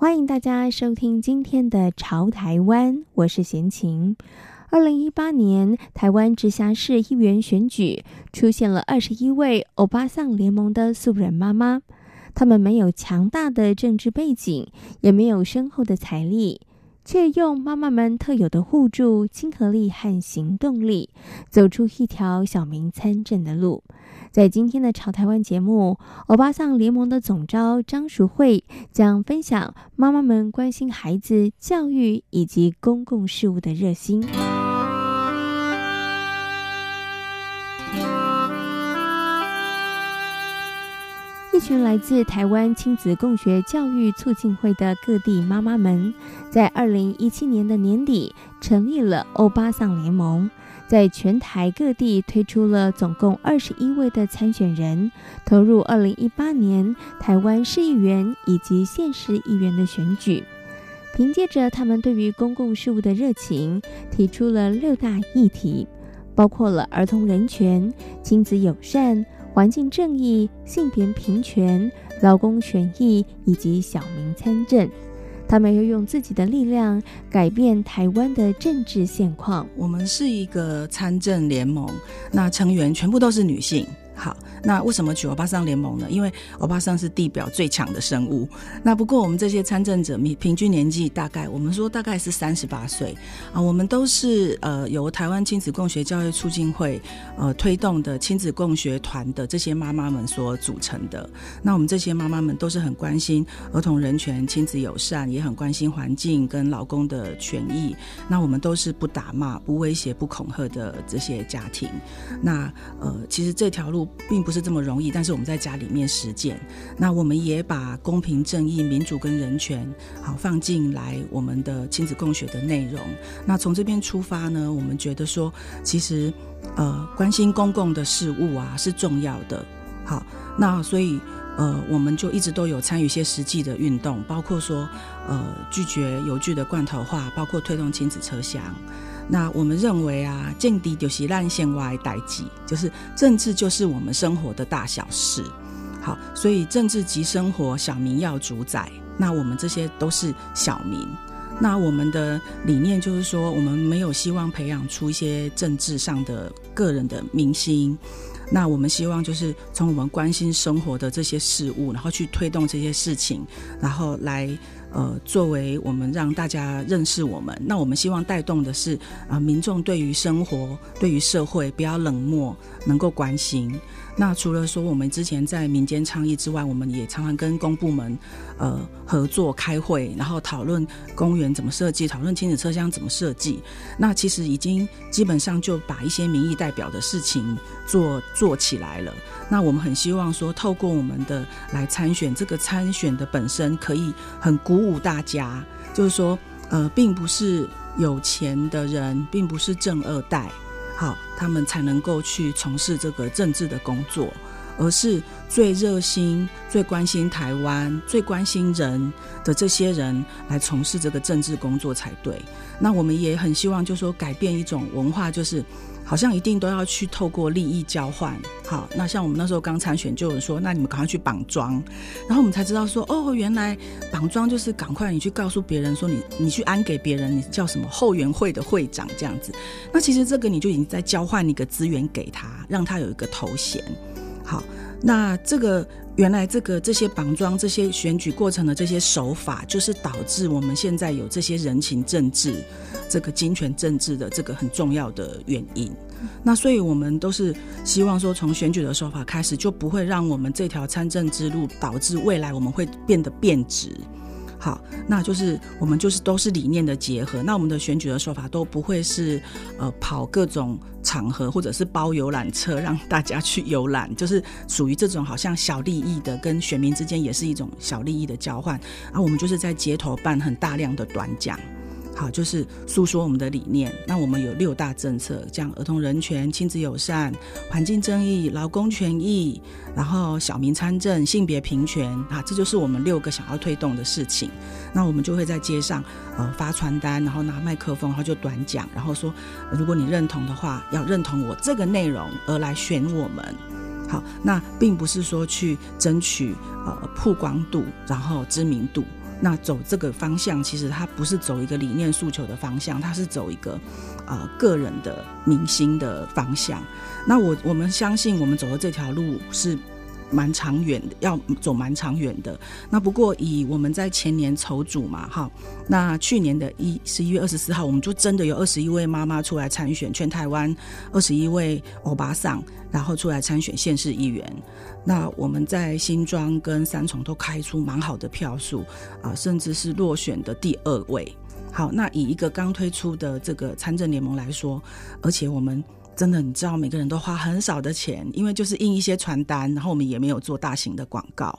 欢迎大家收听今天的《潮台湾》，我是贤琴。二零一八年台湾直辖市议员选举，出现了二十一位欧巴桑联盟的素人妈妈。他们没有强大的政治背景，也没有深厚的财力，却用妈妈们特有的互助、亲和力和行动力，走出一条小民参政的路。在今天的《朝台湾》节目，欧巴桑联盟的总召张淑慧将分享妈妈们关心孩子教育以及公共事务的热心。一群来自台湾亲子共学教育促进会的各地妈妈们，在二零一七年的年底成立了欧巴桑联盟，在全台各地推出了总共二十一位的参选人，投入二零一八年台湾市议员以及县市议员的选举。凭借着他们对于公共事务的热情，提出了六大议题，包括了儿童人权、亲子友善。环境正义、性别平权、劳工权益以及小民参政，他们要用自己的力量改变台湾的政治现况。我们是一个参政联盟，那成员全部都是女性。好，那为什么取欧巴桑联盟呢？因为欧巴桑是地表最强的生物。那不过我们这些参政者，平均年纪大概，我们说大概是三十八岁啊。我们都是呃由台湾亲子共学教育促进会呃推动的亲子共学团的这些妈妈们所组成的。那我们这些妈妈们都是很关心儿童人权、亲子友善，也很关心环境跟老公的权益。那我们都是不打骂、不威胁、不恐吓的这些家庭。那呃，其实这条路。并不是这么容易，但是我们在家里面实践。那我们也把公平正义、民主跟人权好放进来我们的亲子共学的内容。那从这边出发呢，我们觉得说，其实呃，关心公共的事物啊是重要的。好，那所以呃，我们就一直都有参与一些实际的运动，包括说呃，拒绝游具的罐头化，包括推动亲子车厢。那我们认为啊，政治就是咱生活的代志，就是政治就是我们生活的大小事。好，所以政治即生活，小民要主宰。那我们这些都是小民。那我们的理念就是说，我们没有希望培养出一些政治上的个人的明星。那我们希望就是从我们关心生活的这些事物，然后去推动这些事情，然后来。呃，作为我们让大家认识我们，那我们希望带动的是啊、民众对于生活、对于社会不要冷漠，能够关心。那除了说我们之前在民间倡议之外，我们也常常跟公部门呃合作开会，然后讨论公园怎么设计，讨论亲子车厢怎么设计。那其实已经基本上就把一些民意代表的事情做做起来了。那我们很希望说，透过我们的来参选，这个参选的本身可以很鼓舞大家，就是说呃，并不是有钱的人，并不是正二代。好，他们才能够去从事这个政治的工作，而是最热心、最关心台湾、最关心人的这些人来从事这个政治工作才对。那我们也很希望，就是说改变一种文化，就是。好像一定都要去透过利益交换，好，那像我们那时候刚参选，就有人说，那你们赶快去绑桩，然后我们才知道说，哦，原来绑桩就是赶快你去告诉别人说你，你你去安给别人，你叫什么后援会的会长这样子，那其实这个你就已经在交换一个资源给他，让他有一个头衔，好，那这个。原来这个这些绑桩、这些选举过程的这些手法，就是导致我们现在有这些人情政治、这个金权政治的这个很重要的原因。那所以我们都是希望说，从选举的手法开始，就不会让我们这条参政之路导致未来我们会变得变质。好，那就是我们就是都是理念的结合。那我们的选举的说法都不会是呃跑各种场合，或者是包游览车让大家去游览，就是属于这种好像小利益的，跟选民之间也是一种小利益的交换。然后我们就是在街头办很大量的短讲。好，就是诉说我们的理念。那我们有六大政策，像儿童人权、亲子友善、环境正义、劳工权益，然后小民参政、性别平权啊，这就是我们六个想要推动的事情。那我们就会在街上呃发传单，然后拿麦克风，然后就短讲，然后说，如果你认同的话，要认同我这个内容而来选我们。好，那并不是说去争取呃曝光度，然后知名度。那走这个方向，其实它不是走一个理念诉求的方向，它是走一个呃个人的明星的方向。那我我们相信，我们走的这条路是。蛮长远的，要走蛮长远的。那不过以我们在前年筹组嘛，哈，那去年的一十一月二十四号，我们就真的有二十一位妈妈出来参选，全台湾二十一位欧巴桑，然后出来参选县市议员。那我们在新庄跟三重都开出蛮好的票数啊，甚至是落选的第二位。好，那以一个刚推出的这个参政联盟来说，而且我们。真的，你知道，每个人都花很少的钱，因为就是印一些传单，然后我们也没有做大型的广告，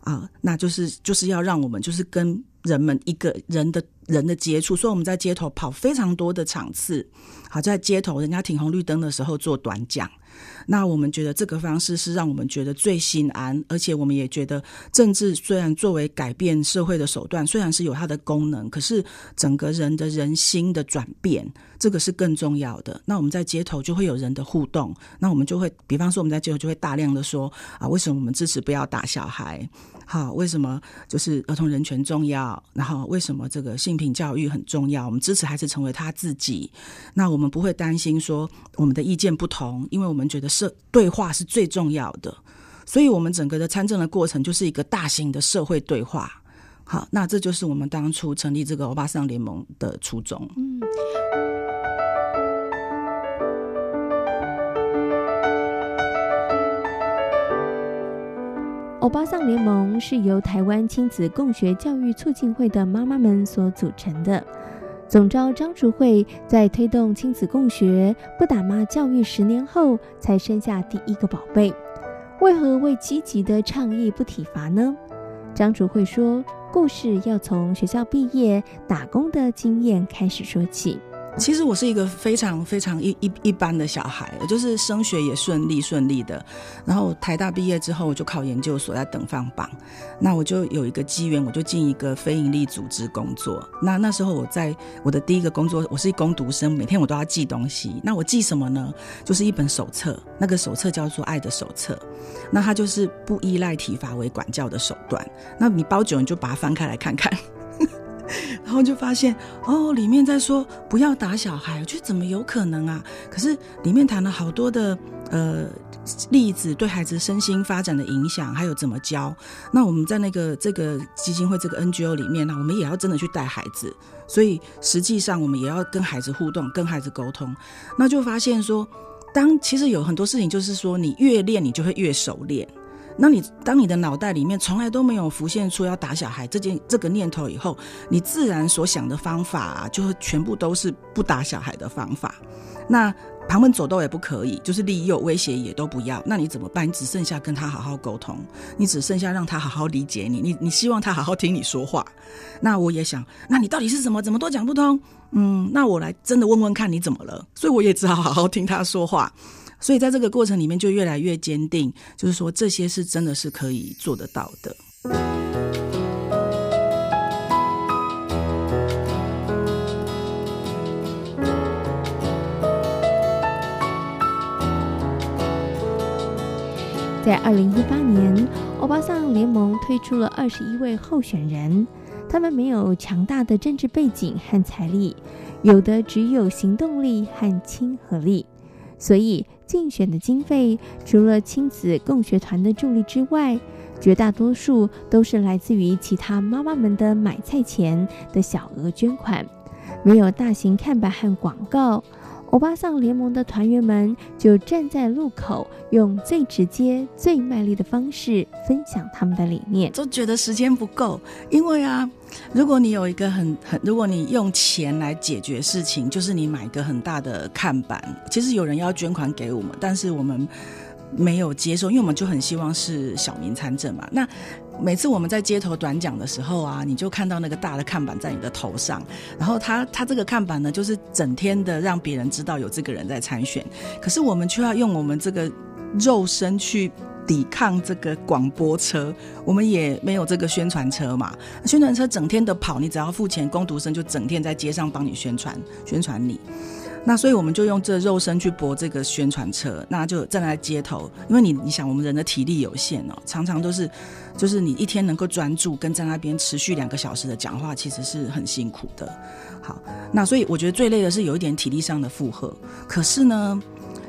啊，那就是就是要让我们就是跟人们一个人的人的接触，所以我们在街头跑非常多的场次，好，在街头人家停红绿灯的时候做短讲。那我们觉得这个方式是让我们觉得最心安，而且我们也觉得政治虽然作为改变社会的手段，虽然是有它的功能，可是整个人的人心的转变，这个是更重要的。那我们在街头就会有人的互动，那我们就会，比方说我们在街头就会大量的说啊，为什么我们支持不要打小孩？好，为什么就是儿童人权重要？然后为什么这个性平教育很重要？我们支持孩子成为他自己。那我们不会担心说我们的意见不同，因为我们觉得社对话是最重要的。所以，我们整个的参政的过程就是一个大型的社会对话。好，那这就是我们当初成立这个欧巴桑联盟的初衷。嗯。欧巴桑联盟是由台湾亲子共学教育促进会的妈妈们所组成的。总召张竹惠在推动亲子共学、不打骂教育十年后，才生下第一个宝贝。为何为积极的倡议不体罚呢？张竹惠说：“故事要从学校毕业、打工的经验开始说起。”其实我是一个非常非常一一一般的小孩，就是升学也顺利顺利的。然后台大毕业之后，我就考研究所，在等放榜。那我就有一个机缘，我就进一个非营利组织工作。那那时候我在我的第一个工作，我是一工读生，每天我都要记东西。那我记什么呢？就是一本手册，那个手册叫做《爱的手册》。那它就是不依赖体罚为管教的手段。那你包久，你就把它翻开来看看。然后就发现哦，里面在说不要打小孩，我觉得怎么有可能啊？可是里面谈了好多的呃例子，对孩子身心发展的影响，还有怎么教。那我们在那个这个基金会这个 NGO 里面呢，我们也要真的去带孩子，所以实际上我们也要跟孩子互动，跟孩子沟通。那就发现说，当其实有很多事情，就是说你越练，你就会越熟练。那你当你的脑袋里面从来都没有浮现出要打小孩这件这个念头以后，你自然所想的方法啊，就全部都是不打小孩的方法。那旁门左道也不可以，就是利诱威胁也都不要。那你怎么办？你只剩下跟他好好沟通，你只剩下让他好好理解你，你你希望他好好听你说话。那我也想，那你到底是什么？怎么都讲不通？嗯，那我来真的问问看你怎么了。所以我也只好好好听他说话。所以在这个过程里面，就越来越坚定，就是说这些是真的是可以做得到的。在二零一八年，欧巴桑联盟推出了二十一位候选人，他们没有强大的政治背景和财力，有的只有行动力和亲和力，所以。竞选的经费除了亲子共学团的助力之外，绝大多数都是来自于其他妈妈们的买菜钱的小额捐款，没有大型看板和广告。欧巴桑联盟的团员们就站在路口，用最直接、最卖力的方式分享他们的理念。都觉得时间不够，因为啊，如果你有一个很很，如果你用钱来解决事情，就是你买一个很大的看板。其实有人要捐款给我们，但是我们没有接受，因为我们就很希望是小民参政嘛。那每次我们在街头短讲的时候啊，你就看到那个大的看板在你的头上，然后他他这个看板呢，就是整天的让别人知道有这个人在参选，可是我们却要用我们这个肉身去抵抗这个广播车，我们也没有这个宣传车嘛，宣传车整天的跑，你只要付钱，工读生就整天在街上帮你宣传宣传你。那所以我们就用这肉身去搏这个宣传车，那就站在街头，因为你你想我们人的体力有限哦，常常都是，就是你一天能够专注跟在那边持续两个小时的讲话，其实是很辛苦的。好，那所以我觉得最累的是有一点体力上的负荷，可是呢，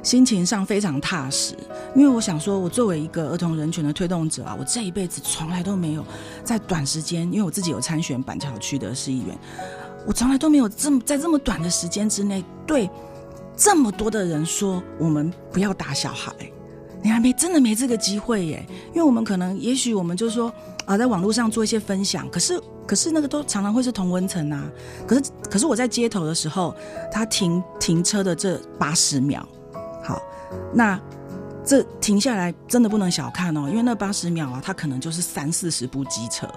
心情上非常踏实，因为我想说，我作为一个儿童人权的推动者啊，我这一辈子从来都没有在短时间，因为我自己有参选板桥区的市议员。我从来都没有这么在这么短的时间之内对这么多的人说，我们不要打小孩。你还没真的没这个机会耶，因为我们可能也许我们就说啊，在网络上做一些分享，可是可是那个都常常会是同温层啊。可是可是我在街头的时候，他停停车的这八十秒，好，那。这停下来真的不能小看哦，因为那八十秒啊，它可能就是三四十部机车，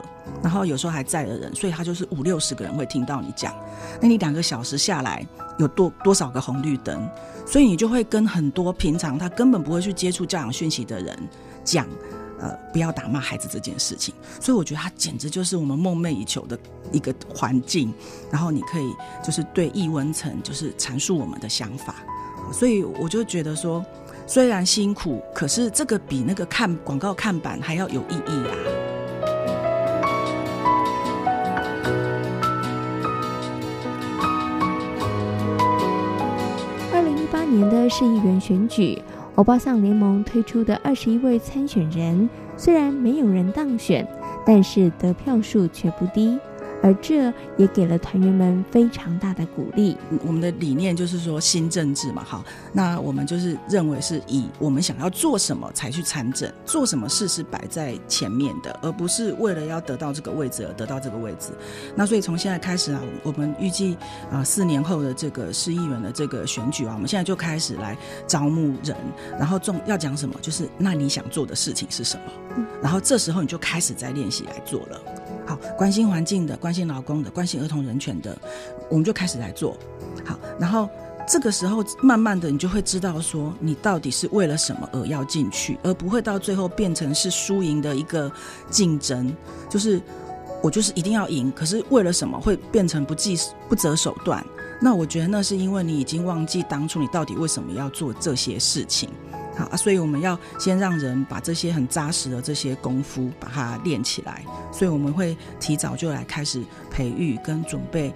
然后有时候还载了人，所以他就是五六十个人会听到你讲。那你两个小时下来有多多少个红绿灯？所以你就会跟很多平常他根本不会去接触教养讯息的人讲，呃，不要打骂孩子这件事情。所以我觉得它简直就是我们梦寐以求的一个环境，然后你可以就是对易文层就是阐述我们的想法。所以我就觉得说。虽然辛苦，可是这个比那个看广告看板还要有意义啊！二零一八年的市议员选举，欧巴桑联盟推出的二十一位参选人，虽然没有人当选，但是得票数却不低。而这也给了团员们非常大的鼓励。我们的理念就是说新政治嘛，好，那我们就是认为是以我们想要做什么才去参政，做什么事是摆在前面的，而不是为了要得到这个位置而得到这个位置。那所以从现在开始啊，我们预计啊四年后的这个市议员的这个选举啊，我们现在就开始来招募人，然后重要讲什么，就是那你想做的事情是什么，然后这时候你就开始在练习来做了。好，关心环境的，关心劳工的，关心儿童人权的，我们就开始来做。好，然后这个时候，慢慢的，你就会知道说，你到底是为了什么而要进去，而不会到最后变成是输赢的一个竞争。就是我就是一定要赢，可是为了什么会变成不计不择手段？那我觉得那是因为你已经忘记当初你到底为什么要做这些事情。好啊，所以我们要先让人把这些很扎实的这些功夫把它练起来，所以我们会提早就来开始培育跟准备，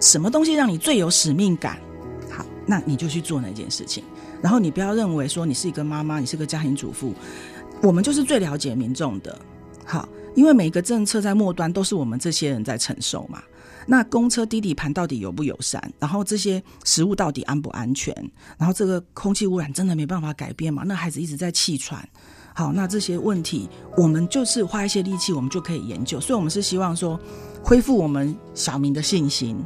什么东西让你最有使命感？好，那你就去做那件事情。然后你不要认为说你是一个妈妈，你是个家庭主妇，我们就是最了解民众的。好，因为每一个政策在末端都是我们这些人在承受嘛。那公车低底盘到底友不友善？然后这些食物到底安不安全？然后这个空气污染真的没办法改变吗？那孩子一直在气喘。好，那这些问题我们就是花一些力气，我们就可以研究。所以，我们是希望说恢复我们小明的信心。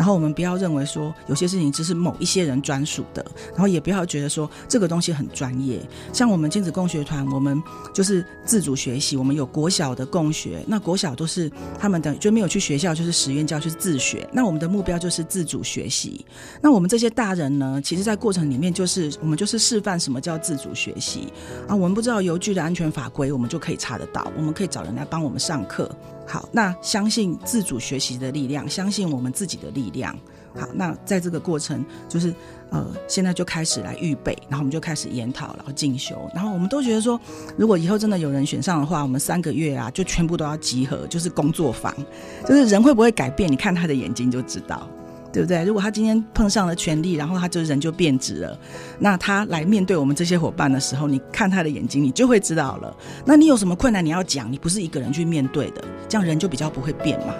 然后我们不要认为说有些事情只是某一些人专属的，然后也不要觉得说这个东西很专业。像我们亲子共学团，我们就是自主学习，我们有国小的共学，那国小都是他们的就没有去学校，就是实验教，就是自学。那我们的目标就是自主学习。那我们这些大人呢，其实在过程里面就是我们就是示范什么叫自主学习啊。我们不知道邮局的安全法规，我们就可以查得到，我们可以找人来帮我们上课。好，那相信自主学习的力量，相信我们自己的力量。好，那在这个过程，就是呃，现在就开始来预备，然后我们就开始研讨，然后进修，然后我们都觉得说，如果以后真的有人选上的话，我们三个月啊，就全部都要集合，就是工作坊，就是人会不会改变，你看他的眼睛就知道。对不对？如果他今天碰上了权力，然后他就人就变质了，那他来面对我们这些伙伴的时候，你看他的眼睛，你就会知道了。那你有什么困难你要讲，你不是一个人去面对的，这样人就比较不会变嘛。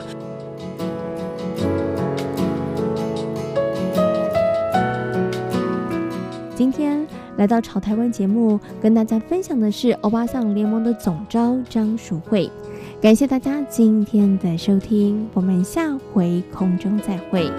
今天来到潮台湾节目，跟大家分享的是欧巴桑联盟的总招张淑慧。感谢大家今天的收听，我们下回空中再会。